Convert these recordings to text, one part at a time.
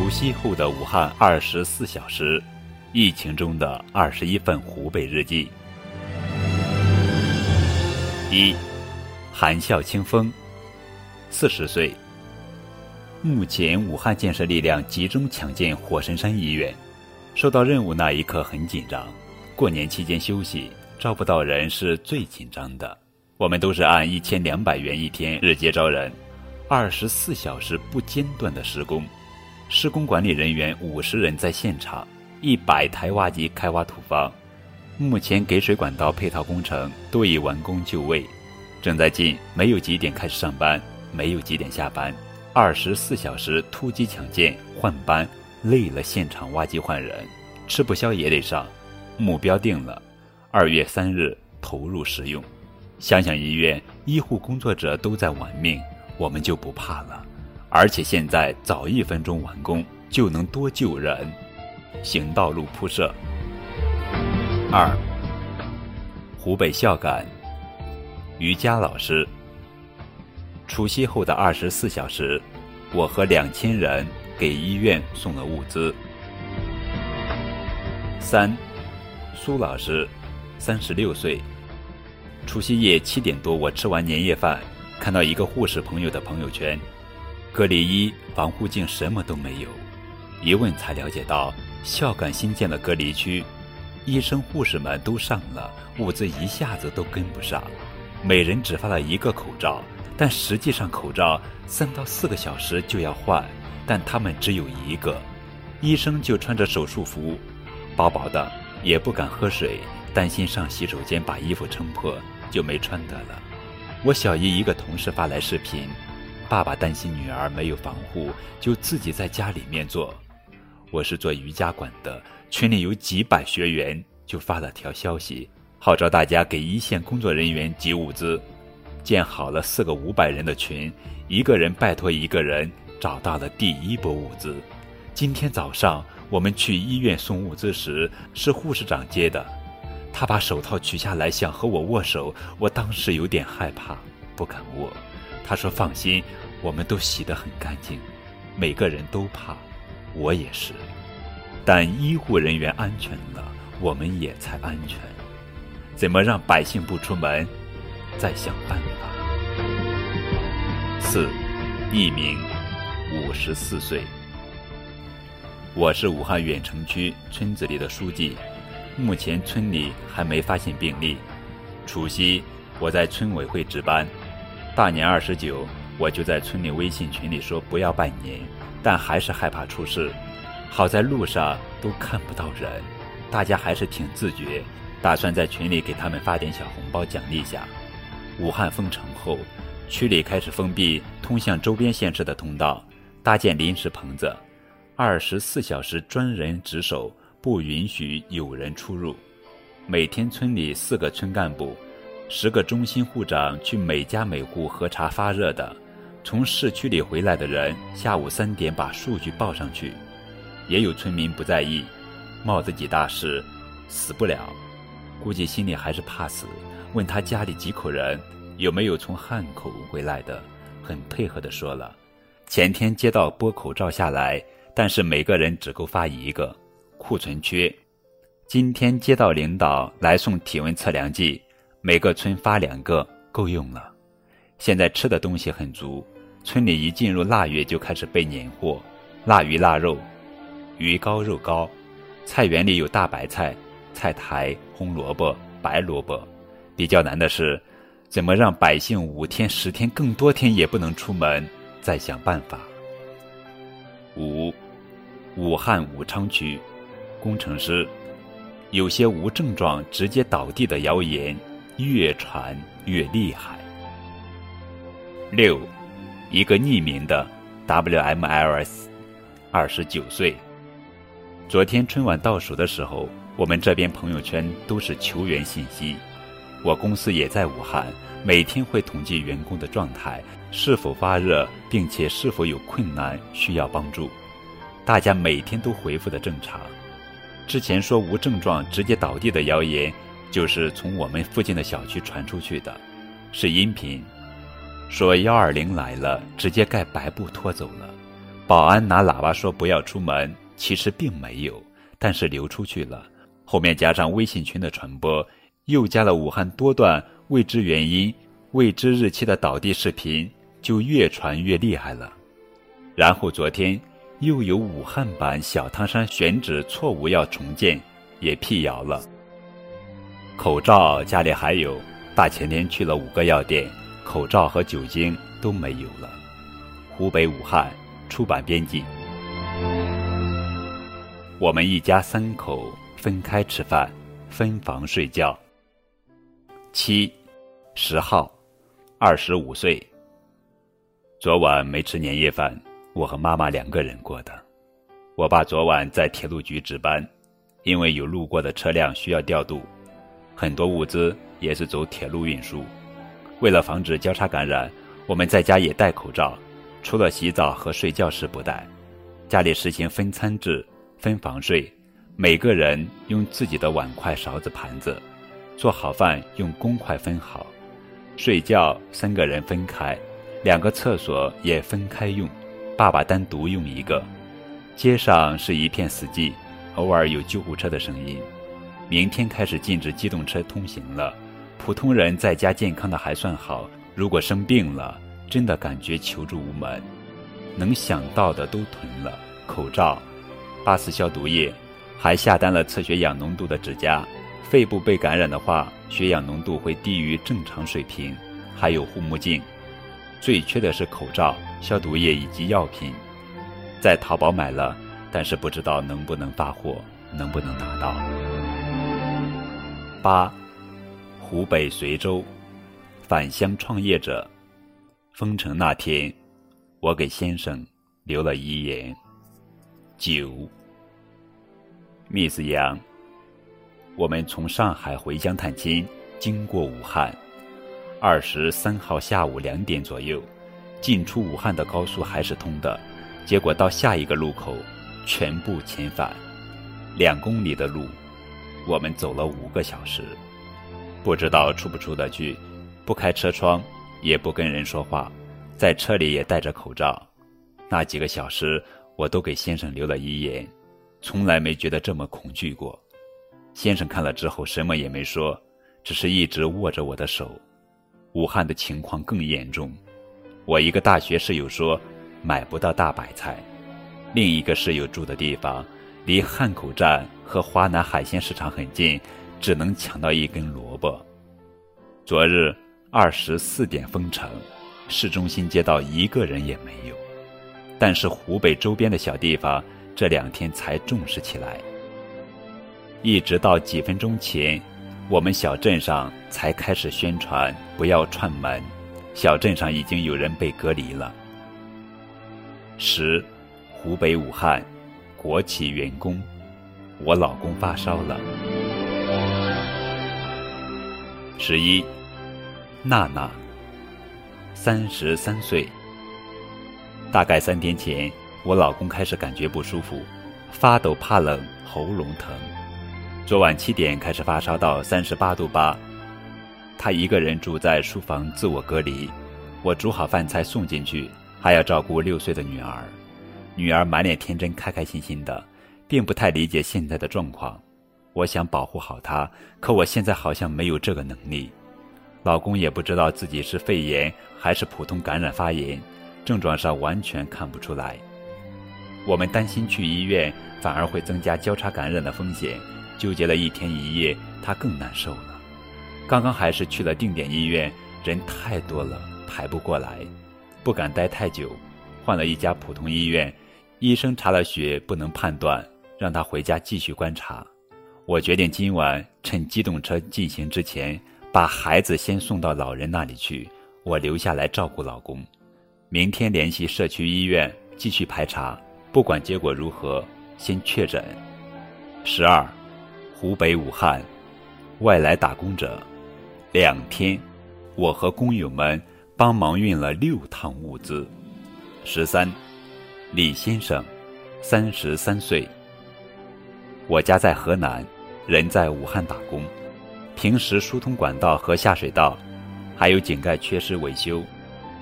除夕后的武汉二十四小时，疫情中的二十一份湖北日记。一，含笑清风，四十岁。目前武汉建设力量集中抢建火神山医院，收到任务那一刻很紧张。过年期间休息，招不到人是最紧张的。我们都是按一千两百元一天日结招人，二十四小时不间断的施工。施工管理人员五十人在现场，一百台挖机开挖土方。目前给水管道配套工程都已完工就位，正在进。没有几点开始上班，没有几点下班，二十四小时突击抢建换班，累了现场挖机换人，吃不消也得上。目标定了，二月三日投入使用。想想医院医护工作者都在玩命，我们就不怕了。而且现在早一分钟完工就能多救人，行道路铺设。二，湖北孝感，瑜伽老师。除夕后的二十四小时，我和两千人给医院送了物资。三，苏老师，三十六岁。除夕夜七点多，我吃完年夜饭，看到一个护士朋友的朋友圈。隔离衣、防护镜什么都没有，一问才了解到，孝感新建了隔离区，医生护士们都上了，物资一下子都跟不上，每人只发了一个口罩，但实际上口罩三到四个小时就要换，但他们只有一个，医生就穿着手术服，薄薄的，也不敢喝水，担心上洗手间把衣服撑破，就没穿的了。我小姨一个同事发来视频。爸爸担心女儿没有防护，就自己在家里面做。我是做瑜伽馆的，群里有几百学员，就发了条消息，号召大家给一线工作人员集物资。建好了四个五百人的群，一个人拜托一个人，找到了第一波物资。今天早上我们去医院送物资时，是护士长接的，他把手套取下来想和我握手，我当时有点害怕，不敢握。他说：“放心，我们都洗得很干净，每个人都怕，我也是。但医护人员安全了，我们也才安全。怎么让百姓不出门？再想办法。”四，艺名，五十四岁。我是武汉远城区村子里的书记，目前村里还没发现病例。除夕，我在村委会值班。大年二十九，我就在村里微信群里说不要拜年，但还是害怕出事。好在路上都看不到人，大家还是挺自觉，打算在群里给他们发点小红包奖励下。武汉封城后，区里开始封闭通向周边县市的通道，搭建临时棚子，二十四小时专人值守，不允许有人出入。每天村里四个村干部。十个中心护长去每家每户核查发热的，从市区里回来的人，下午三点把数据报上去。也有村民不在意，冒自己大事，死不了，估计心里还是怕死。问他家里几口人，有没有从汉口回来的，很配合的说了。前天接到拨口罩下来，但是每个人只够发一个，库存缺。今天接到领导来送体温测量计。每个村发两个够用了，现在吃的东西很足。村里一进入腊月就开始备年货，腊鱼、腊肉、鱼糕、肉糕。菜园里有大白菜、菜苔、红萝卜、白萝卜。比较难的是，怎么让百姓五天、十天、更多天也不能出门？再想办法。五，武汉武昌区，工程师，有些无症状直接倒地的谣言。越传越厉害。六，一个匿名的 WMLS，二十九岁。昨天春晚倒数的时候，我们这边朋友圈都是求援信息。我公司也在武汉，每天会统计员工的状态，是否发热，并且是否有困难需要帮助。大家每天都回复的正常。之前说无症状直接倒地的谣言。就是从我们附近的小区传出去的，是音频，说幺二零来了，直接盖白布拖走了。保安拿喇叭说不要出门，其实并没有，但是流出去了。后面加上微信群的传播，又加了武汉多段未知原因、未知日期的倒地视频，就越传越厉害了。然后昨天又有武汉版小汤山选址错误要重建，也辟谣了。口罩家里还有，大前天去了五个药店，口罩和酒精都没有了。湖北武汉出版编辑，我们一家三口。分开吃饭，分房睡觉。七，十号，二十五岁。昨晚没吃年夜饭，我和妈妈两个人过的。我爸昨晚在铁路局值班，因为有路过的车辆需要调度，很多物资也是走铁路运输。为了防止交叉感染，我们在家也戴口罩，除了洗澡和睡觉时不戴。家里实行分餐制，分房睡。每个人用自己的碗筷、勺子、盘子，做好饭用公筷分好，睡觉三个人分开，两个厕所也分开用，爸爸单独用一个。街上是一片死寂，偶尔有救护车的声音。明天开始禁止机动车通行了，普通人在家健康的还算好，如果生病了，真的感觉求助无门，能想到的都囤了，口罩、八四消毒液。还下单了测血氧浓度的指甲，肺部被感染的话，血氧浓度会低于正常水平。还有护目镜，最缺的是口罩、消毒液以及药品，在淘宝买了，但是不知道能不能发货，能不能拿到。八，湖北随州，返乡创业者，封城那天，我给先生留了遗言。九。Miss 杨，我们从上海回乡探亲，经过武汉。二十三号下午两点左右，进出武汉的高速还是通的，结果到下一个路口，全部遣返。两公里的路，我们走了五个小时，不知道出不出得去。不开车窗，也不跟人说话，在车里也戴着口罩。那几个小时，我都给先生留了遗言。从来没觉得这么恐惧过。先生看了之后什么也没说，只是一直握着我的手。武汉的情况更严重，我一个大学室友说买不到大白菜，另一个室友住的地方离汉口站和华南海鲜市场很近，只能抢到一根萝卜。昨日二十四点封城，市中心街道一个人也没有，但是湖北周边的小地方。这两天才重视起来，一直到几分钟前，我们小镇上才开始宣传不要串门，小镇上已经有人被隔离了。十，湖北武汉，国企员工，我老公发烧了。十一，娜娜，三十三岁，大概三天前。我老公开始感觉不舒服，发抖、怕冷、喉咙疼。昨晚七点开始发烧到三十八度八，他一个人住在书房自我隔离。我煮好饭菜送进去，还要照顾六岁的女儿。女儿满脸天真、开开心心的，并不太理解现在的状况。我想保护好她，可我现在好像没有这个能力。老公也不知道自己是肺炎还是普通感染发炎，症状上完全看不出来。我们担心去医院反而会增加交叉感染的风险，纠结了一天一夜，他更难受了。刚刚还是去了定点医院，人太多了，排不过来，不敢待太久，换了一家普通医院，医生查了血不能判断，让他回家继续观察。我决定今晚趁机动车进行之前，把孩子先送到老人那里去，我留下来照顾老公。明天联系社区医院继续排查。不管结果如何，先确诊。十二，湖北武汉，外来打工者，两天，我和工友们帮忙运了六趟物资。十三，李先生，三十三岁。我家在河南，人在武汉打工，平时疏通管道和下水道，还有井盖缺失维修。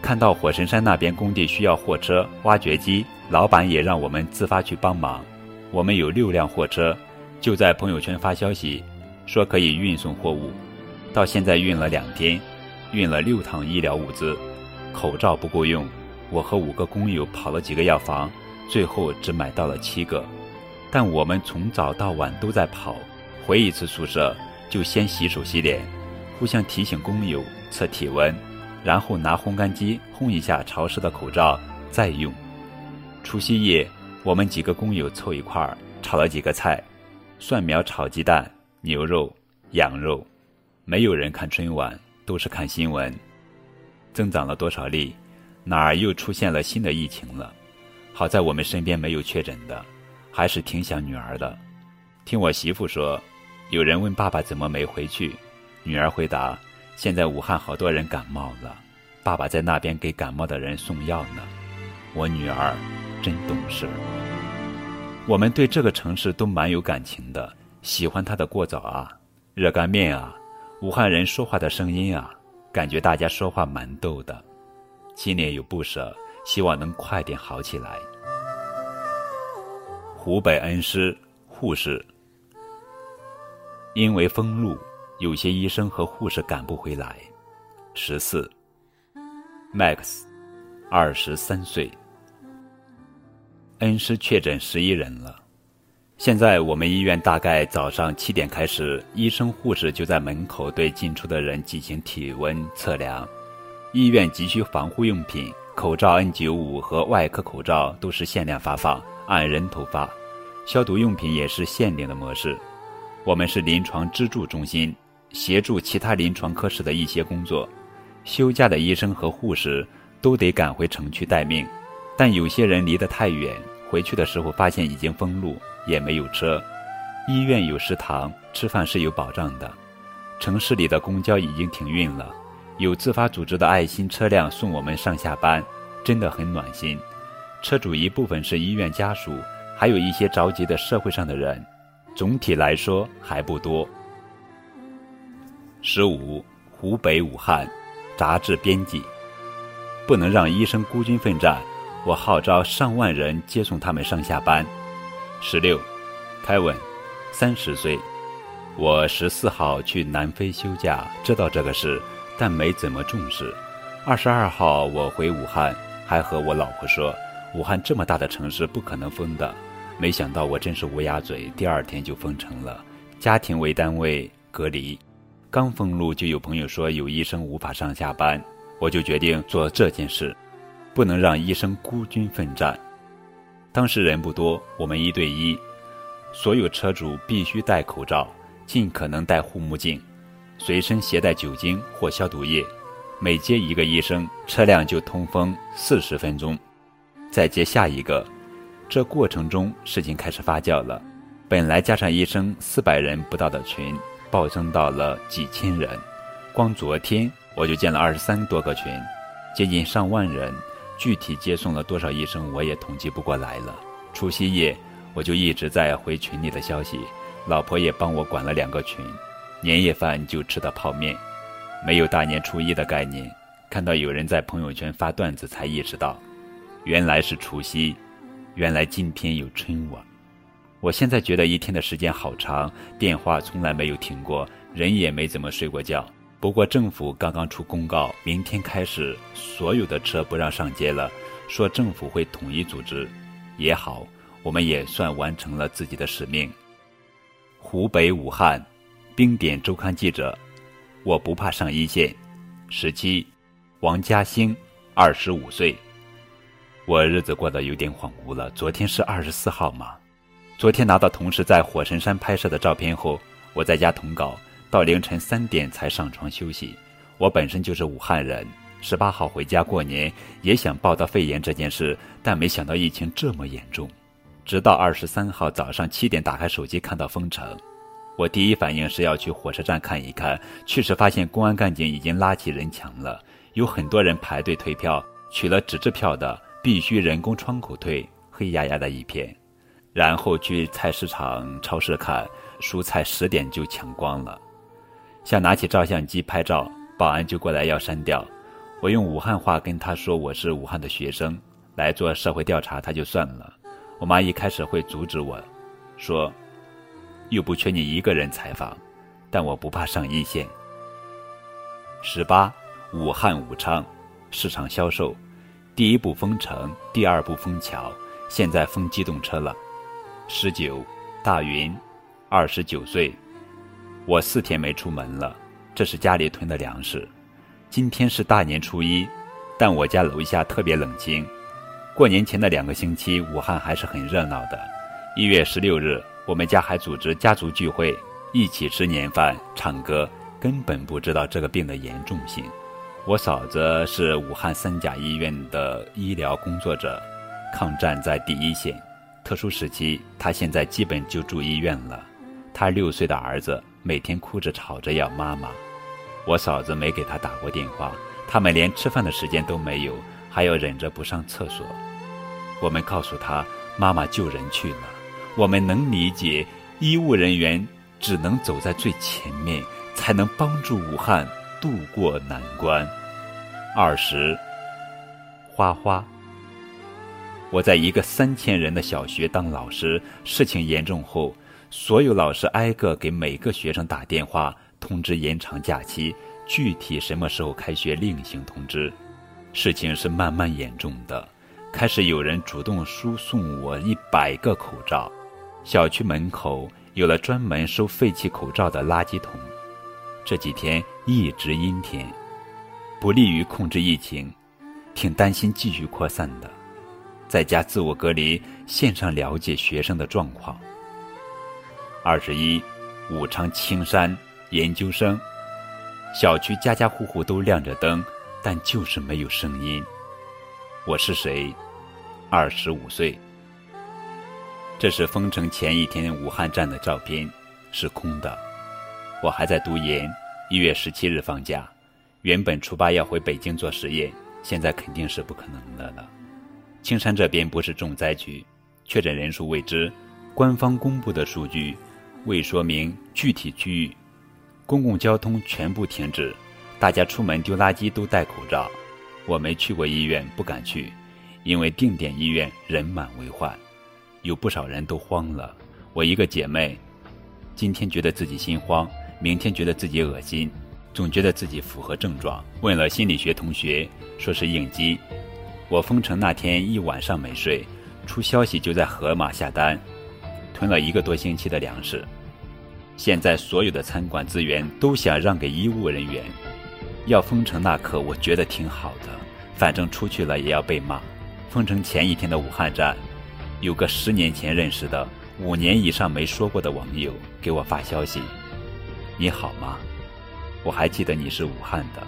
看到火神山那边工地需要货车、挖掘机。老板也让我们自发去帮忙。我们有六辆货车，就在朋友圈发消息，说可以运送货物。到现在运了两天，运了六趟医疗物资。口罩不够用，我和五个工友跑了几个药房，最后只买到了七个。但我们从早到晚都在跑，回一次宿舍就先洗手洗脸，互相提醒工友测体温，然后拿烘干机烘一下潮湿的口罩再用。除夕夜，我们几个工友凑一块儿炒了几个菜：蒜苗炒鸡蛋、牛肉、羊肉。没有人看春晚，都是看新闻。增长了多少例？哪儿又出现了新的疫情了？好在我们身边没有确诊的。还是挺想女儿的。听我媳妇说，有人问爸爸怎么没回去，女儿回答：现在武汉好多人感冒了，爸爸在那边给感冒的人送药呢。我女儿真懂事。我们对这个城市都蛮有感情的，喜欢它的过早啊，热干面啊，武汉人说话的声音啊，感觉大家说话蛮逗的，心里有不舍，希望能快点好起来。湖北恩施护士，因为封路，有些医生和护士赶不回来。十四，Max，二十三岁，恩施确诊十一人了。现在我们医院大概早上七点开始，医生护士就在门口对进出的人进行体温测量。医院急需防护用品，口罩 N95 和外科口罩都是限量发放。按人头发，消毒用品也是限定的模式。我们是临床支柱中心，协助其他临床科室的一些工作。休假的医生和护士都得赶回城区待命，但有些人离得太远，回去的时候发现已经封路，也没有车。医院有食堂，吃饭是有保障的。城市里的公交已经停运了，有自发组织的爱心车辆送我们上下班，真的很暖心。车主一部分是医院家属，还有一些着急的社会上的人，总体来说还不多。十五，湖北武汉，杂志编辑，不能让医生孤军奋战，我号召上万人接送他们上下班。十六，凯文，三十岁，我十四号去南非休假，知道这个事，但没怎么重视。二十二号我回武汉，还和我老婆说。武汉这么大的城市不可能封的，没想到我真是乌鸦嘴，第二天就封城了。家庭为单位隔离，刚封路就有朋友说有医生无法上下班，我就决定做这件事，不能让医生孤军奋战。当时人不多，我们一对一，所有车主必须戴口罩，尽可能戴护目镜，随身携带酒精或消毒液。每接一个医生，车辆就通风四十分钟。再接下一个，这过程中事情开始发酵了。本来加上医生四百人不到的群，暴增到了几千人。光昨天我就建了二十三多个群，接近上万人。具体接送了多少医生，我也统计不过来了。除夕夜我就一直在回群里的消息，老婆也帮我管了两个群。年夜饭就吃的泡面，没有大年初一的概念。看到有人在朋友圈发段子，才意识到。原来是除夕，原来今天有春晚。我现在觉得一天的时间好长，电话从来没有停过，人也没怎么睡过觉。不过政府刚刚出公告，明天开始所有的车不让上街了，说政府会统一组织。也好，我们也算完成了自己的使命。湖北武汉，冰点周刊记者，我不怕上一线。十七，王嘉兴，二十五岁。我日子过得有点恍惚了。昨天是二十四号吗？昨天拿到同事在火神山拍摄的照片后，我在家通稿，到凌晨三点才上床休息。我本身就是武汉人，十八号回家过年，也想报道肺炎这件事，但没想到疫情这么严重。直到二十三号早上七点打开手机看到封城，我第一反应是要去火车站看一看，去时发现公安干警已经拉起人墙了，有很多人排队退票，取了纸质票的。必须人工窗口退，黑压压的一片。然后去菜市场、超市看蔬菜，十点就抢光了。想拿起照相机拍照，保安就过来要删掉。我用武汉话跟他说我是武汉的学生，来做社会调查，他就算了。我妈一开始会阻止我，说：“又不缺你一个人采访，但我不怕上一线。”十八，武汉武昌市场销售，第一步封城，第二步封桥，现在封机动车了。十九，大云，二十九岁，我四天没出门了，这是家里囤的粮食。今天是大年初一，但我家楼下特别冷清。过年前的两个星期，武汉还是很热闹的。一月十六日，我们家还组织家族聚会，一起吃年饭、唱歌，根本不知道这个病的严重性。我嫂子是武汉三甲医院的医疗工作者，抗战在第一线，特殊时期，她现在基本就住医院了。她六岁的儿子每天哭着吵着要妈妈，我嫂子没给他打过电话，他们连吃饭的时间都没有。还要忍着不上厕所，我们告诉他妈妈救人去了。我们能理解，医务人员只能走在最前面，才能帮助武汉渡过难关。二十，花花，我在一个三千人的小学当老师，事情严重后，所有老师挨个给每个学生打电话通知延长假期，具体什么时候开学另行通知。事情是慢慢严重的，开始有人主动输送我一百个口罩，小区门口有了专门收废弃口罩的垃圾桶。这几天一直阴天，不利于控制疫情，挺担心继续扩散的。在家自我隔离，线上了解学生的状况。二十一，武昌青山研究生，小区家家户户都亮着灯。但就是没有声音。我是谁？二十五岁。这是封城前一天武汉站的照片，是空的。我还在读研，一月十七日放假。原本初八要回北京做实验，现在肯定是不可能的了。青山这边不是重灾区，确诊人数未知，官方公布的数据未说明具体区域，公共交通全部停止。大家出门丢垃圾都戴口罩，我没去过医院，不敢去，因为定点医院人满为患，有不少人都慌了。我一个姐妹，今天觉得自己心慌，明天觉得自己恶心，总觉得自己符合症状。问了心理学同学，说是应激。我封城那天一晚上没睡，出消息就在盒马下单，囤了一个多星期的粮食。现在所有的餐馆资源都想让给医务人员。要封城那刻，我觉得挺好的，反正出去了也要被骂。封城前一天的武汉站，有个十年前认识的、五年以上没说过的网友给我发消息：“你好吗？我还记得你是武汉的。”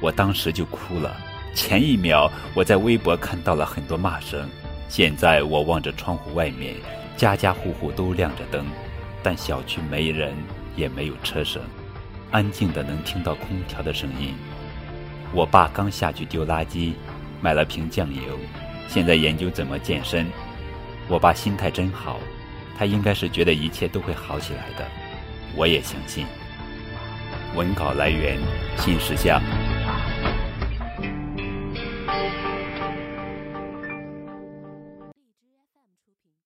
我当时就哭了。前一秒我在微博看到了很多骂声，现在我望着窗户外面，家家户户都亮着灯，但小区没人，也没有车声。安静的能听到空调的声音。我爸刚下去丢垃圾，买了瓶酱油，现在研究怎么健身。我爸心态真好，他应该是觉得一切都会好起来的，我也相信。文稿来源：新石像。